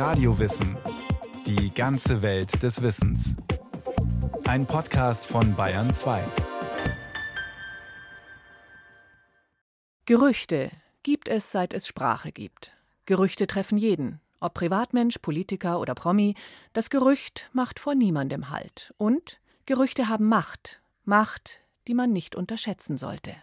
Radiowissen. Die ganze Welt des Wissens. Ein Podcast von Bayern 2. Gerüchte gibt es, seit es Sprache gibt. Gerüchte treffen jeden, ob Privatmensch, Politiker oder Promi. Das Gerücht macht vor niemandem Halt. Und Gerüchte haben Macht. Macht, die man nicht unterschätzen sollte.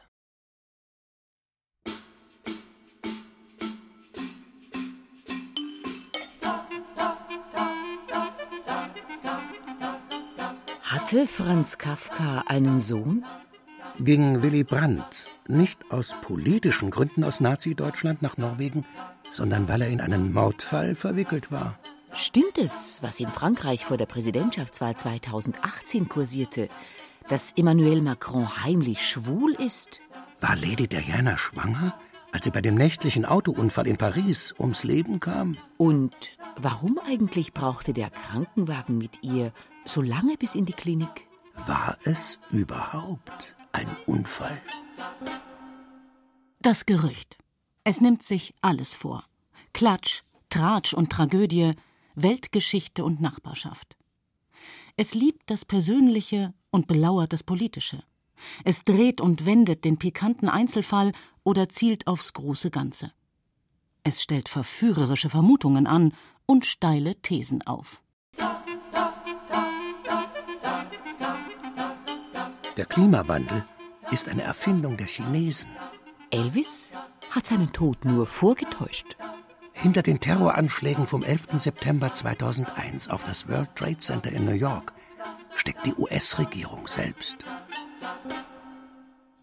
Hatte Franz Kafka einen Sohn? Ging Willy Brandt nicht aus politischen Gründen aus Nazi-Deutschland nach Norwegen, sondern weil er in einen Mordfall verwickelt war? Stimmt es, was in Frankreich vor der Präsidentschaftswahl 2018 kursierte, dass Emmanuel Macron heimlich schwul ist? War Lady Diana schwanger, als sie bei dem nächtlichen Autounfall in Paris ums Leben kam? Und warum eigentlich brauchte der Krankenwagen mit ihr so lange bis in die Klinik? War es überhaupt ein Unfall? Das Gerücht. Es nimmt sich alles vor. Klatsch, Tratsch und Tragödie, Weltgeschichte und Nachbarschaft. Es liebt das Persönliche und belauert das Politische. Es dreht und wendet den pikanten Einzelfall oder zielt aufs große Ganze. Es stellt verführerische Vermutungen an und steile Thesen auf. Der Klimawandel ist eine Erfindung der Chinesen. Elvis hat seinen Tod nur vorgetäuscht. Hinter den Terroranschlägen vom 11. September 2001 auf das World Trade Center in New York steckt die US-Regierung selbst.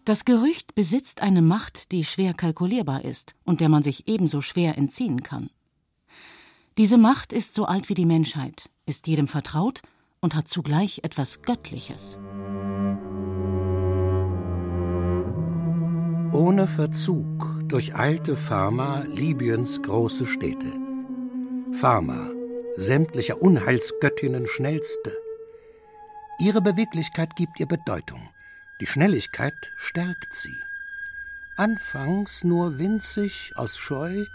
Das Gerücht besitzt eine Macht, die schwer kalkulierbar ist und der man sich ebenso schwer entziehen kann. Diese Macht ist so alt wie die Menschheit, ist jedem vertraut und hat zugleich etwas Göttliches. Ohne Verzug durcheilte Pharma Libyens große Städte. Pharma, sämtlicher Unheilsgöttinnen schnellste. Ihre Beweglichkeit gibt ihr Bedeutung, die Schnelligkeit stärkt sie. Anfangs nur winzig aus Scheu,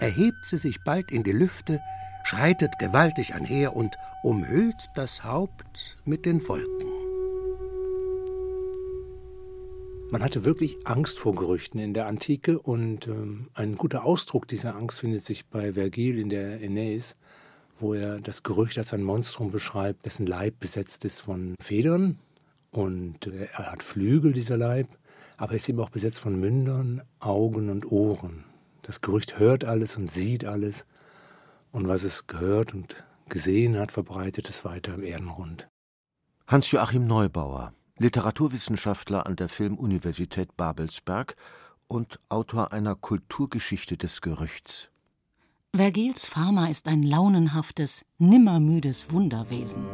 erhebt sie sich bald in die Lüfte, schreitet gewaltig einher und umhüllt das Haupt mit den Wolken. Man hatte wirklich Angst vor Gerüchten in der Antike und ähm, ein guter Ausdruck dieser Angst findet sich bei Vergil in der Aeneis, wo er das Gerücht als ein Monstrum beschreibt, dessen Leib besetzt ist von Federn und äh, er hat Flügel, dieser Leib, aber er ist eben auch besetzt von Mündern, Augen und Ohren. Das Gerücht hört alles und sieht alles und was es gehört und gesehen hat, verbreitet es weiter im Erdenrund. Hans-Joachim Neubauer Literaturwissenschaftler an der Filmuniversität Babelsberg und Autor einer Kulturgeschichte des Gerüchts. Vergils Pharma ist ein launenhaftes, nimmermüdes Wunderwesen.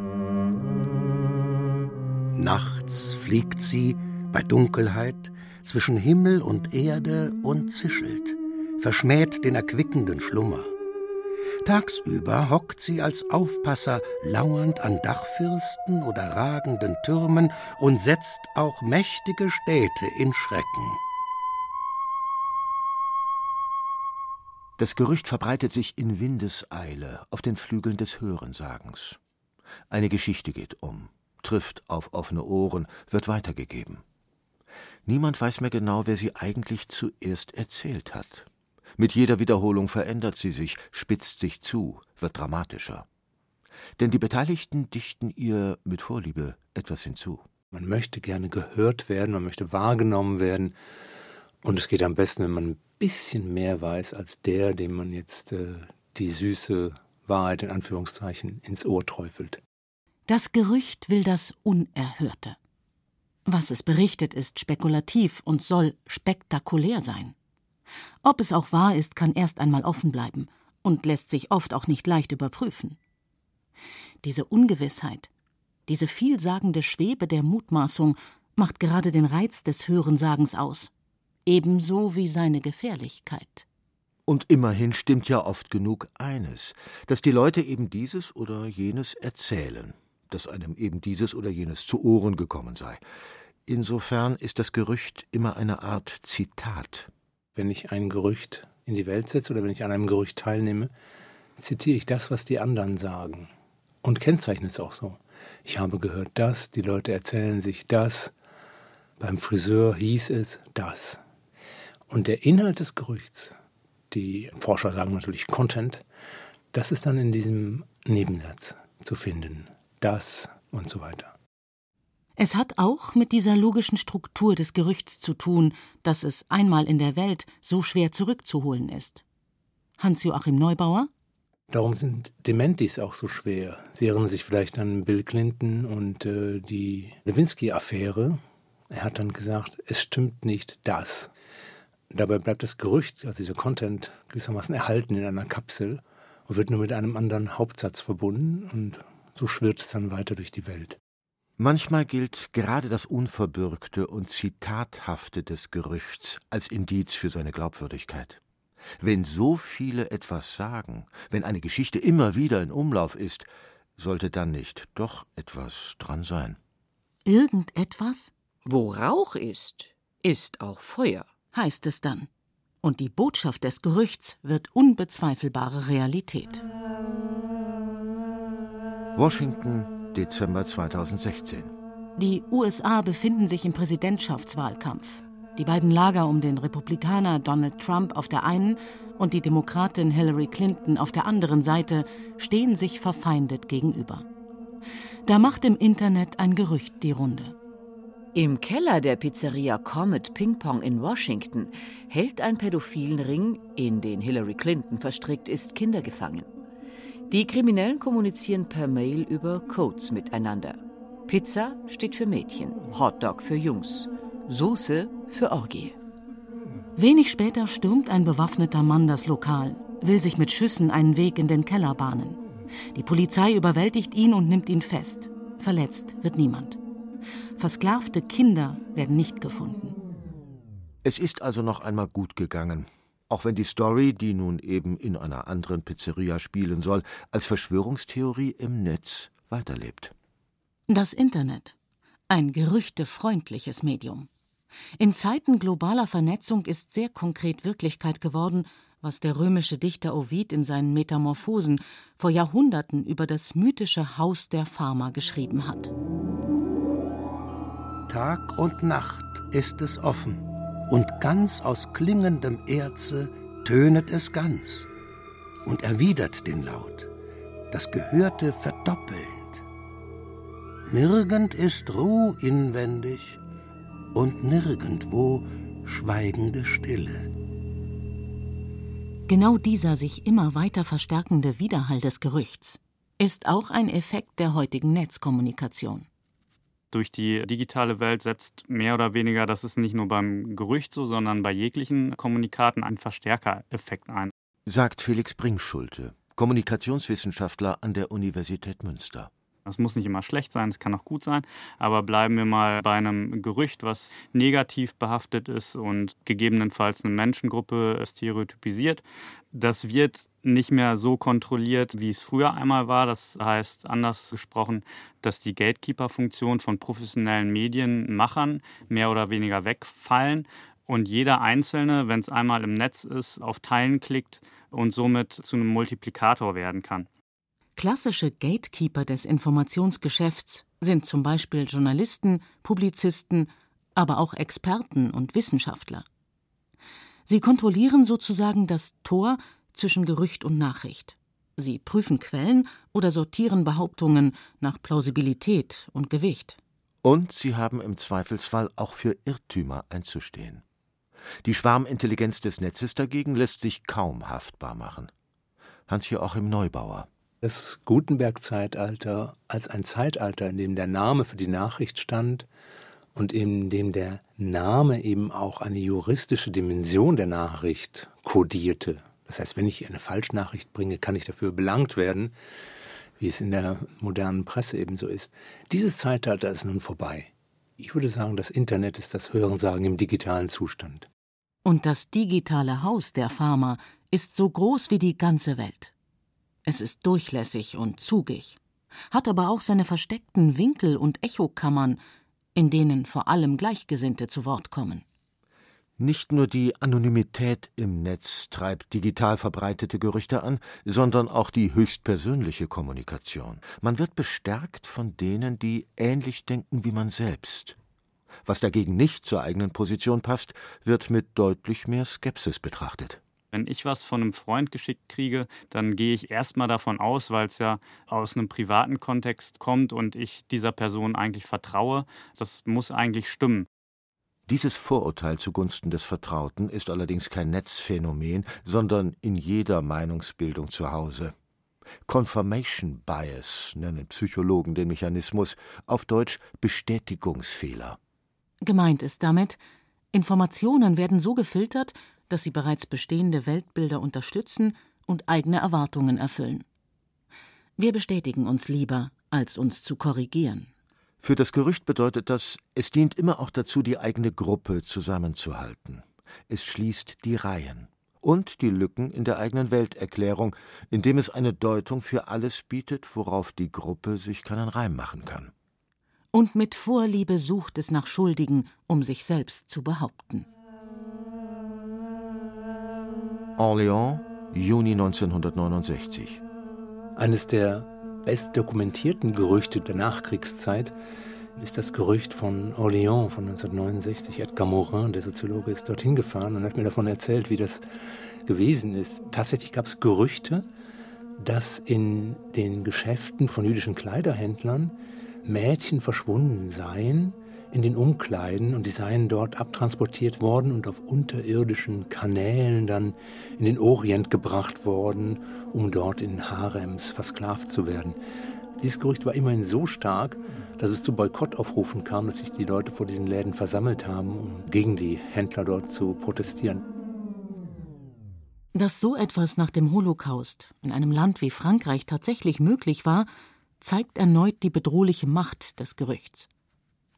Nachts fliegt sie bei Dunkelheit zwischen Himmel und Erde und zischelt, verschmäht den erquickenden Schlummer. Tagsüber hockt sie als Aufpasser lauernd an Dachfirsten oder ragenden Türmen und setzt auch mächtige Städte in Schrecken. Das Gerücht verbreitet sich in Windeseile auf den Flügeln des Hörensagens. Eine Geschichte geht um, trifft auf offene Ohren, wird weitergegeben. Niemand weiß mehr genau, wer sie eigentlich zuerst erzählt hat. Mit jeder Wiederholung verändert sie sich, spitzt sich zu, wird dramatischer. Denn die Beteiligten dichten ihr mit Vorliebe etwas hinzu. Man möchte gerne gehört werden, man möchte wahrgenommen werden. Und es geht am besten, wenn man ein bisschen mehr weiß als der, dem man jetzt äh, die süße Wahrheit in Anführungszeichen ins Ohr träufelt. Das Gerücht will das Unerhörte. Was es berichtet, ist spekulativ und soll spektakulär sein. Ob es auch wahr ist, kann erst einmal offen bleiben und lässt sich oft auch nicht leicht überprüfen. Diese Ungewissheit, diese vielsagende Schwebe der Mutmaßung macht gerade den Reiz des Hörensagens aus, ebenso wie seine Gefährlichkeit. Und immerhin stimmt ja oft genug eines, dass die Leute eben dieses oder jenes erzählen, dass einem eben dieses oder jenes zu Ohren gekommen sei. Insofern ist das Gerücht immer eine Art Zitat wenn ich ein Gerücht in die Welt setze oder wenn ich an einem Gerücht teilnehme, zitiere ich das, was die anderen sagen und kennzeichne es auch so. Ich habe gehört das, die Leute erzählen sich das, beim Friseur hieß es das. Und der Inhalt des Gerüchts, die Forscher sagen natürlich Content, das ist dann in diesem Nebensatz zu finden. Das und so weiter. Es hat auch mit dieser logischen Struktur des Gerüchts zu tun, dass es einmal in der Welt so schwer zurückzuholen ist. Hans-Joachim Neubauer Darum sind Dementis auch so schwer. Sie erinnern sich vielleicht an Bill Clinton und äh, die Lewinsky-Affäre. Er hat dann gesagt, es stimmt nicht das. Dabei bleibt das Gerücht, also dieser Content, gewissermaßen erhalten in einer Kapsel und wird nur mit einem anderen Hauptsatz verbunden und so schwirrt es dann weiter durch die Welt. Manchmal gilt gerade das Unverbürgte und Zitathafte des Gerüchts als Indiz für seine Glaubwürdigkeit. Wenn so viele etwas sagen, wenn eine Geschichte immer wieder in Umlauf ist, sollte dann nicht doch etwas dran sein. Irgendetwas? Wo Rauch ist, ist auch Feuer, heißt es dann. Und die Botschaft des Gerüchts wird unbezweifelbare Realität. Washington, Dezember 2016. Die USA befinden sich im Präsidentschaftswahlkampf. Die beiden Lager um den Republikaner Donald Trump auf der einen und die Demokratin Hillary Clinton auf der anderen Seite stehen sich verfeindet gegenüber. Da macht im Internet ein Gerücht die Runde. Im Keller der Pizzeria Comet Ping Pong in Washington hält ein pädophilen Ring, in den Hillary Clinton verstrickt ist, Kinder gefangen. Die Kriminellen kommunizieren per Mail über Codes miteinander. Pizza steht für Mädchen, Hotdog für Jungs. Soße für Orgie. Wenig später stürmt ein bewaffneter Mann das Lokal, will sich mit Schüssen einen Weg in den Keller bahnen. Die Polizei überwältigt ihn und nimmt ihn fest. Verletzt wird niemand. Versklavte Kinder werden nicht gefunden. Es ist also noch einmal gut gegangen. Auch wenn die Story, die nun eben in einer anderen Pizzeria spielen soll, als Verschwörungstheorie im Netz weiterlebt. Das Internet. Ein gerüchtefreundliches Medium. In Zeiten globaler Vernetzung ist sehr konkret Wirklichkeit geworden, was der römische Dichter Ovid in seinen Metamorphosen vor Jahrhunderten über das mythische Haus der Pharma geschrieben hat. Tag und Nacht ist es offen, und ganz aus klingendem Erze tönet es ganz und erwidert den Laut, das Gehörte verdoppelnd. Nirgend ist Ruh inwendig, und nirgendwo schweigende Stille. Genau dieser sich immer weiter verstärkende Widerhall des Gerüchts ist auch ein Effekt der heutigen Netzkommunikation. Durch die digitale Welt setzt mehr oder weniger, das ist nicht nur beim Gerücht so, sondern bei jeglichen Kommunikaten ein Verstärkereffekt ein. Sagt Felix Bringschulte, Kommunikationswissenschaftler an der Universität Münster. Das muss nicht immer schlecht sein, es kann auch gut sein, aber bleiben wir mal bei einem Gerücht, was negativ behaftet ist und gegebenenfalls eine Menschengruppe stereotypisiert. Das wird nicht mehr so kontrolliert, wie es früher einmal war. Das heißt, anders gesprochen, dass die Gatekeeper-Funktion von professionellen Medienmachern mehr oder weniger wegfallen und jeder Einzelne, wenn es einmal im Netz ist, auf Teilen klickt und somit zu einem Multiplikator werden kann. Klassische Gatekeeper des Informationsgeschäfts sind zum Beispiel Journalisten, Publizisten, aber auch Experten und Wissenschaftler. Sie kontrollieren sozusagen das Tor zwischen Gerücht und Nachricht. Sie prüfen Quellen oder sortieren Behauptungen nach Plausibilität und Gewicht. Und sie haben im Zweifelsfall auch für Irrtümer einzustehen. Die Schwarmintelligenz des Netzes dagegen lässt sich kaum haftbar machen. Hans-Joachim Neubauer das Gutenberg-Zeitalter als ein Zeitalter, in dem der Name für die Nachricht stand und in dem der Name eben auch eine juristische Dimension der Nachricht kodierte. Das heißt, wenn ich eine Falschnachricht bringe, kann ich dafür belangt werden, wie es in der modernen Presse eben so ist. Dieses Zeitalter ist nun vorbei. Ich würde sagen, das Internet ist das Hörensagen im digitalen Zustand. Und das digitale Haus der Pharma ist so groß wie die ganze Welt. Es ist durchlässig und zugig, hat aber auch seine versteckten Winkel und Echokammern, in denen vor allem Gleichgesinnte zu Wort kommen. Nicht nur die Anonymität im Netz treibt digital verbreitete Gerüchte an, sondern auch die höchstpersönliche Kommunikation. Man wird bestärkt von denen, die ähnlich denken wie man selbst. Was dagegen nicht zur eigenen Position passt, wird mit deutlich mehr Skepsis betrachtet. Wenn ich was von einem Freund geschickt kriege, dann gehe ich erstmal davon aus, weil es ja aus einem privaten Kontext kommt und ich dieser Person eigentlich vertraue. Das muss eigentlich stimmen. Dieses Vorurteil zugunsten des Vertrauten ist allerdings kein Netzphänomen, sondern in jeder Meinungsbildung zu Hause. Confirmation Bias nennen Psychologen den Mechanismus, auf Deutsch Bestätigungsfehler. Gemeint ist damit, Informationen werden so gefiltert, dass sie bereits bestehende Weltbilder unterstützen und eigene Erwartungen erfüllen. Wir bestätigen uns lieber, als uns zu korrigieren. Für das Gerücht bedeutet das, es dient immer auch dazu, die eigene Gruppe zusammenzuhalten. Es schließt die Reihen und die Lücken in der eigenen Welterklärung, indem es eine Deutung für alles bietet, worauf die Gruppe sich keinen Reim machen kann. Und mit Vorliebe sucht es nach Schuldigen, um sich selbst zu behaupten. Orléans, Juni 1969. Eines der bestdokumentierten Gerüchte der Nachkriegszeit ist das Gerücht von Orléans von 1969. Edgar Morin, der Soziologe, ist dorthin gefahren und hat mir davon erzählt, wie das gewesen ist. Tatsächlich gab es Gerüchte, dass in den Geschäften von jüdischen Kleiderhändlern Mädchen verschwunden seien in den Umkleiden und die seien dort abtransportiert worden und auf unterirdischen Kanälen dann in den Orient gebracht worden, um dort in Harems versklavt zu werden. Dieses Gerücht war immerhin so stark, dass es zu Boykottaufrufen kam, dass sich die Leute vor diesen Läden versammelt haben, um gegen die Händler dort zu protestieren. Dass so etwas nach dem Holocaust in einem Land wie Frankreich tatsächlich möglich war, zeigt erneut die bedrohliche Macht des Gerüchts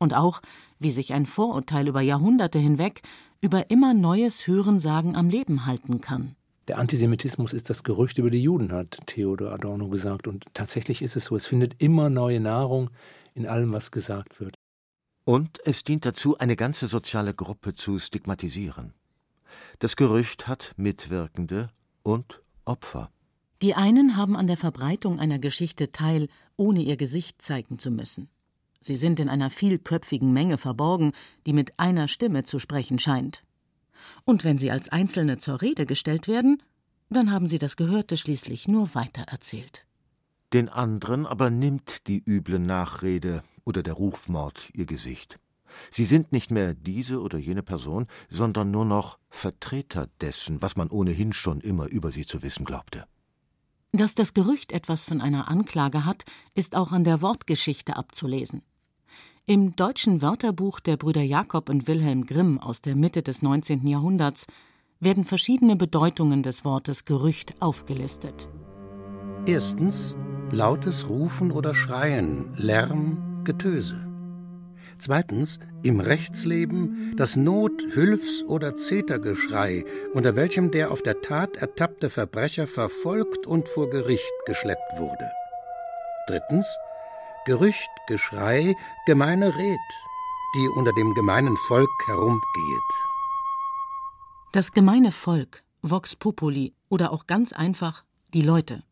und auch, wie sich ein Vorurteil über Jahrhunderte hinweg über immer neues Hörensagen am Leben halten kann. Der Antisemitismus ist das Gerücht über die Juden, hat Theodor Adorno gesagt. Und tatsächlich ist es so, es findet immer neue Nahrung in allem, was gesagt wird. Und es dient dazu, eine ganze soziale Gruppe zu stigmatisieren. Das Gerücht hat Mitwirkende und Opfer. Die einen haben an der Verbreitung einer Geschichte teil, ohne ihr Gesicht zeigen zu müssen. Sie sind in einer vielköpfigen Menge verborgen, die mit einer Stimme zu sprechen scheint. Und wenn sie als Einzelne zur Rede gestellt werden, dann haben sie das Gehörte schließlich nur weitererzählt. Den anderen aber nimmt die üble Nachrede oder der Rufmord ihr Gesicht. Sie sind nicht mehr diese oder jene Person, sondern nur noch Vertreter dessen, was man ohnehin schon immer über sie zu wissen glaubte. Dass das Gerücht etwas von einer Anklage hat, ist auch an der Wortgeschichte abzulesen. Im deutschen Wörterbuch der Brüder Jakob und Wilhelm Grimm aus der Mitte des 19. Jahrhunderts werden verschiedene Bedeutungen des Wortes Gerücht aufgelistet. Erstens lautes Rufen oder Schreien, Lärm, Getöse. Zweitens im Rechtsleben das Not-, Hülfs- oder Zetergeschrei, unter welchem der auf der Tat ertappte Verbrecher verfolgt und vor Gericht geschleppt wurde. Drittens Gerücht, Geschrei, gemeine Red, die unter dem gemeinen Volk herumgeht. Das gemeine Volk, Vox Populi oder auch ganz einfach die Leute.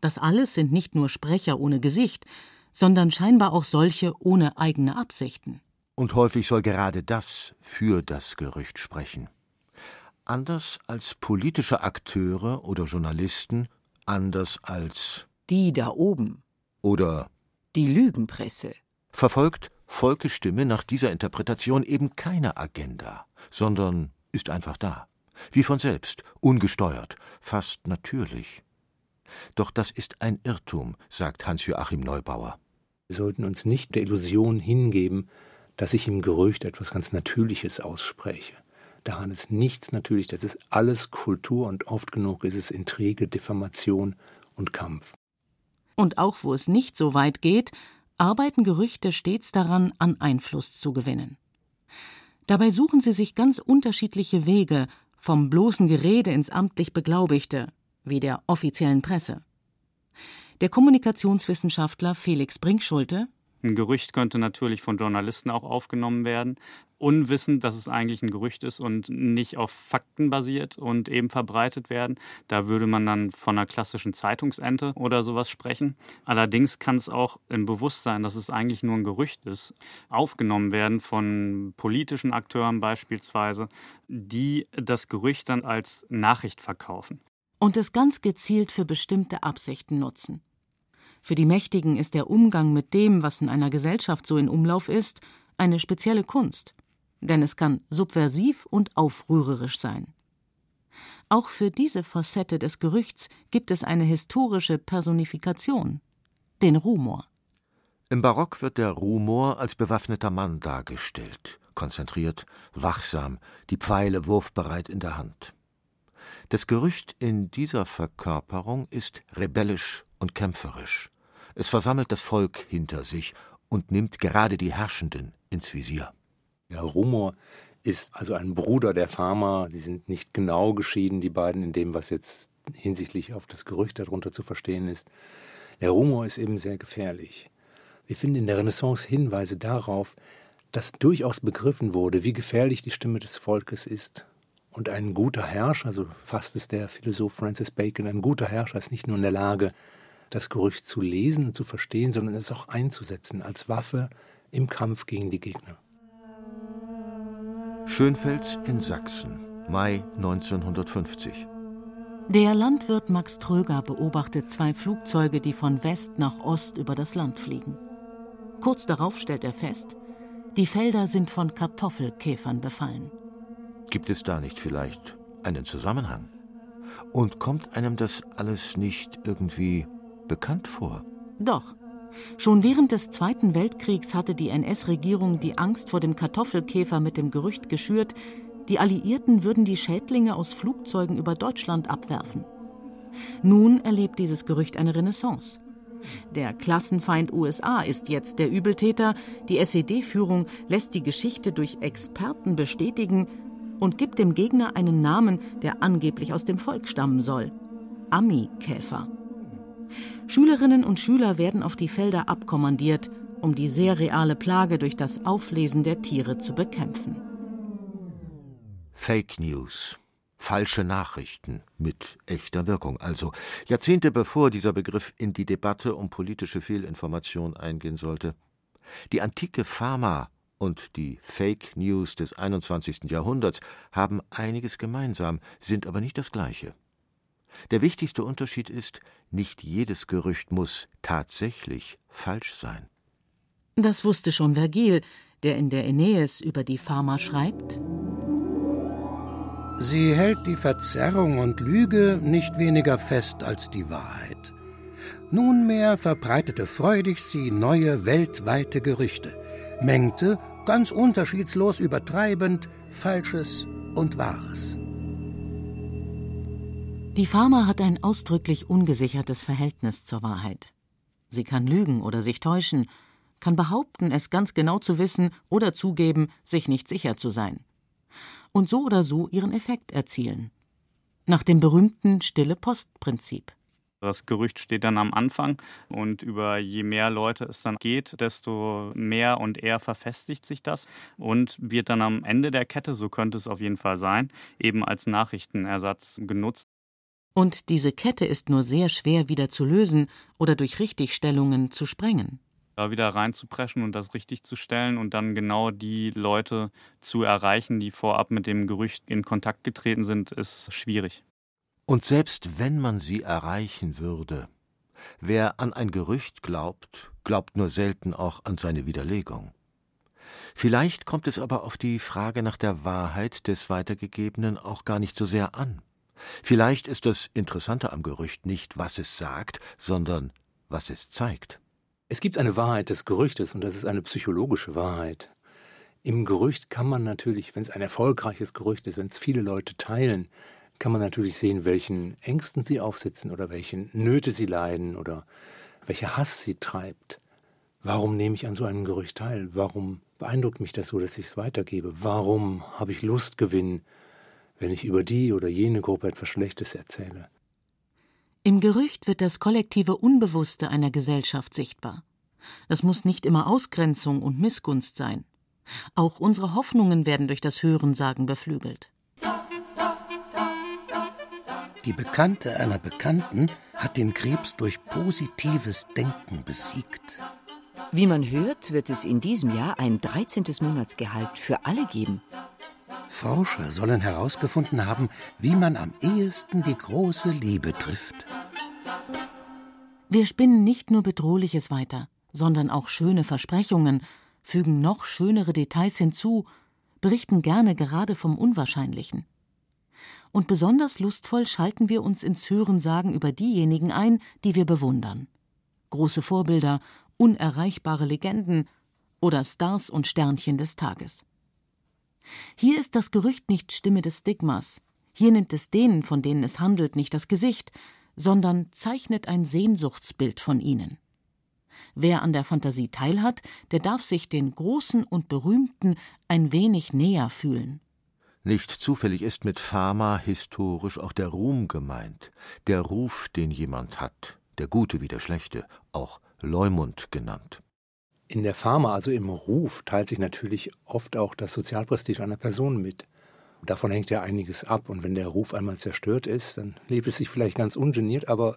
Das alles sind nicht nur Sprecher ohne Gesicht, sondern scheinbar auch solche ohne eigene Absichten. Und häufig soll gerade das für das Gerücht sprechen. Anders als politische Akteure oder Journalisten, anders als die da oben oder die Lügenpresse. Verfolgt Volkes Stimme nach dieser Interpretation eben keine Agenda, sondern ist einfach da. Wie von selbst, ungesteuert, fast natürlich. Doch das ist ein Irrtum, sagt Hans-Joachim Neubauer. Wir sollten uns nicht der Illusion hingeben, dass ich im Gerücht etwas ganz Natürliches ausspreche. Daran ist nichts natürlich, das ist alles Kultur und oft genug ist es Intrige, Diffamation und Kampf. Und auch wo es nicht so weit geht, arbeiten Gerüchte stets daran, an Einfluss zu gewinnen. Dabei suchen sie sich ganz unterschiedliche Wege, vom bloßen Gerede ins amtlich Beglaubigte, wie der offiziellen Presse. Der Kommunikationswissenschaftler Felix Brinkschulte Ein Gerücht könnte natürlich von Journalisten auch aufgenommen werden, unwissend, dass es eigentlich ein Gerücht ist und nicht auf Fakten basiert und eben verbreitet werden. Da würde man dann von einer klassischen Zeitungsente oder sowas sprechen. Allerdings kann es auch im Bewusstsein, dass es eigentlich nur ein Gerücht ist, aufgenommen werden von politischen Akteuren beispielsweise, die das Gerücht dann als Nachricht verkaufen. Und es ganz gezielt für bestimmte Absichten nutzen. Für die Mächtigen ist der Umgang mit dem, was in einer Gesellschaft so in Umlauf ist, eine spezielle Kunst, denn es kann subversiv und aufrührerisch sein. Auch für diese Facette des Gerüchts gibt es eine historische Personifikation, den Rumor. Im Barock wird der Rumor als bewaffneter Mann dargestellt, konzentriert, wachsam, die Pfeile wurfbereit in der Hand. Das Gerücht in dieser Verkörperung ist rebellisch und kämpferisch. Es versammelt das Volk hinter sich und nimmt gerade die Herrschenden ins Visier. Der Rumor ist also ein Bruder der Pharma. Die sind nicht genau geschieden, die beiden, in dem, was jetzt hinsichtlich auf das Gerücht darunter zu verstehen ist. Der Rumor ist eben sehr gefährlich. Wir finden in der Renaissance Hinweise darauf, dass durchaus begriffen wurde, wie gefährlich die Stimme des Volkes ist. Und ein guter Herrscher, so fasst es der Philosoph Francis Bacon, ein guter Herrscher ist nicht nur in der Lage, das Gerücht zu lesen und zu verstehen, sondern es auch einzusetzen als Waffe im Kampf gegen die Gegner. Schönfels in Sachsen, Mai 1950. Der Landwirt Max Tröger beobachtet zwei Flugzeuge, die von West nach Ost über das Land fliegen. Kurz darauf stellt er fest, die Felder sind von Kartoffelkäfern befallen. Gibt es da nicht vielleicht einen Zusammenhang? Und kommt einem das alles nicht irgendwie bekannt vor? Doch. Schon während des Zweiten Weltkriegs hatte die NS-Regierung die Angst vor dem Kartoffelkäfer mit dem Gerücht geschürt, die Alliierten würden die Schädlinge aus Flugzeugen über Deutschland abwerfen. Nun erlebt dieses Gerücht eine Renaissance. Der Klassenfeind USA ist jetzt der Übeltäter, die SED-Führung lässt die Geschichte durch Experten bestätigen und gibt dem Gegner einen Namen, der angeblich aus dem Volk stammen soll. Ami-Käfer. Schülerinnen und Schüler werden auf die Felder abkommandiert, um die sehr reale Plage durch das Auflesen der Tiere zu bekämpfen. Fake News. Falsche Nachrichten mit echter Wirkung. Also Jahrzehnte bevor dieser Begriff in die Debatte um politische Fehlinformation eingehen sollte. Die antike Pharma und die Fake News des 21. Jahrhunderts haben einiges gemeinsam, sind aber nicht das gleiche. Der wichtigste Unterschied ist, nicht jedes Gerücht muss tatsächlich falsch sein. Das wusste schon Vergil, der in der Aeneis über die Pharma schreibt. Sie hält die Verzerrung und Lüge nicht weniger fest als die Wahrheit. Nunmehr verbreitete freudig sie neue weltweite Gerüchte, mengte, ganz unterschiedslos übertreibend, Falsches und Wahres. Die Pharma hat ein ausdrücklich ungesichertes Verhältnis zur Wahrheit. Sie kann lügen oder sich täuschen, kann behaupten, es ganz genau zu wissen oder zugeben, sich nicht sicher zu sein. Und so oder so ihren Effekt erzielen. Nach dem berühmten Stille-Post-Prinzip. Das Gerücht steht dann am Anfang und über je mehr Leute es dann geht, desto mehr und eher verfestigt sich das und wird dann am Ende der Kette, so könnte es auf jeden Fall sein, eben als Nachrichtenersatz genutzt. Und diese Kette ist nur sehr schwer wieder zu lösen oder durch Richtigstellungen zu sprengen. Da wieder reinzupreschen und das richtig zu stellen und dann genau die Leute zu erreichen, die vorab mit dem Gerücht in Kontakt getreten sind, ist schwierig. Und selbst wenn man sie erreichen würde, wer an ein Gerücht glaubt, glaubt nur selten auch an seine Widerlegung. Vielleicht kommt es aber auf die Frage nach der Wahrheit des Weitergegebenen auch gar nicht so sehr an. Vielleicht ist das Interessante am Gerücht nicht, was es sagt, sondern was es zeigt. Es gibt eine Wahrheit des Gerüchtes und das ist eine psychologische Wahrheit. Im Gerücht kann man natürlich, wenn es ein erfolgreiches Gerücht ist, wenn es viele Leute teilen, kann man natürlich sehen, welchen Ängsten sie aufsitzen oder welchen Nöte sie leiden oder welcher Hass sie treibt. Warum nehme ich an so einem Gerücht teil? Warum beeindruckt mich das so, dass ich es weitergebe? Warum habe ich Lustgewinn wenn ich über die oder jene Gruppe etwas Schlechtes erzähle. Im Gerücht wird das kollektive Unbewusste einer Gesellschaft sichtbar. Das muss nicht immer Ausgrenzung und Missgunst sein. Auch unsere Hoffnungen werden durch das Hörensagen beflügelt. Die Bekannte einer Bekannten hat den Krebs durch positives Denken besiegt. Wie man hört, wird es in diesem Jahr ein 13. Monatsgehalt für alle geben. Forscher sollen herausgefunden haben, wie man am ehesten die große Liebe trifft. Wir spinnen nicht nur Bedrohliches weiter, sondern auch schöne Versprechungen, fügen noch schönere Details hinzu, berichten gerne gerade vom Unwahrscheinlichen. Und besonders lustvoll schalten wir uns ins Hörensagen über diejenigen ein, die wir bewundern. Große Vorbilder, unerreichbare Legenden oder Stars und Sternchen des Tages. Hier ist das Gerücht nicht Stimme des Stigmas, hier nimmt es denen, von denen es handelt, nicht das Gesicht, sondern zeichnet ein Sehnsuchtsbild von ihnen. Wer an der Fantasie teilhat, der darf sich den Großen und Berühmten ein wenig näher fühlen. Nicht zufällig ist mit Pharma historisch auch der Ruhm gemeint, der Ruf, den jemand hat, der Gute wie der Schlechte, auch Leumund genannt. In der Pharma, also im Ruf, teilt sich natürlich oft auch das Sozialprestige einer Person mit. Davon hängt ja einiges ab. Und wenn der Ruf einmal zerstört ist, dann lebt es sich vielleicht ganz ungeniert, aber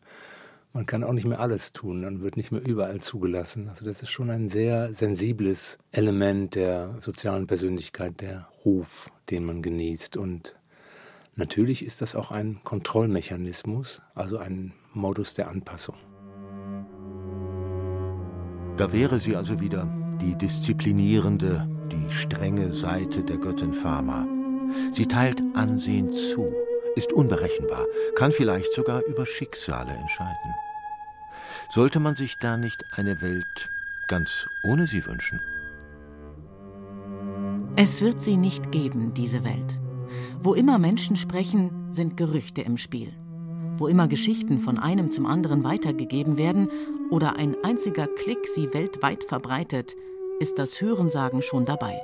man kann auch nicht mehr alles tun, dann wird nicht mehr überall zugelassen. Also das ist schon ein sehr sensibles Element der sozialen Persönlichkeit, der Ruf, den man genießt. Und natürlich ist das auch ein Kontrollmechanismus, also ein Modus der Anpassung. Da wäre sie also wieder, die disziplinierende, die strenge Seite der Göttin Pharma. Sie teilt Ansehen zu, ist unberechenbar, kann vielleicht sogar über Schicksale entscheiden. Sollte man sich da nicht eine Welt ganz ohne sie wünschen? Es wird sie nicht geben, diese Welt. Wo immer Menschen sprechen, sind Gerüchte im Spiel. Wo immer Geschichten von einem zum anderen weitergegeben werden oder ein einziger Klick sie weltweit verbreitet, ist das Hörensagen schon dabei.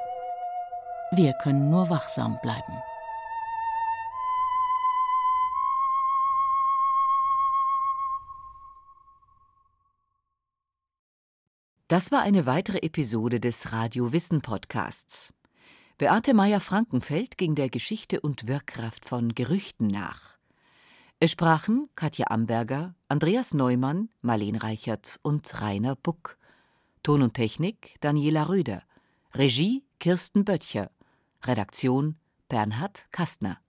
Wir können nur wachsam bleiben. Das war eine weitere Episode des Radio Wissen Podcasts. Beate Meyer-Frankenfeld ging der Geschichte und Wirkkraft von Gerüchten nach. Es sprachen Katja Amberger, Andreas Neumann, Marleen Reichert und Rainer Buck. Ton und Technik Daniela Röder. Regie Kirsten Böttcher. Redaktion Bernhard Kastner.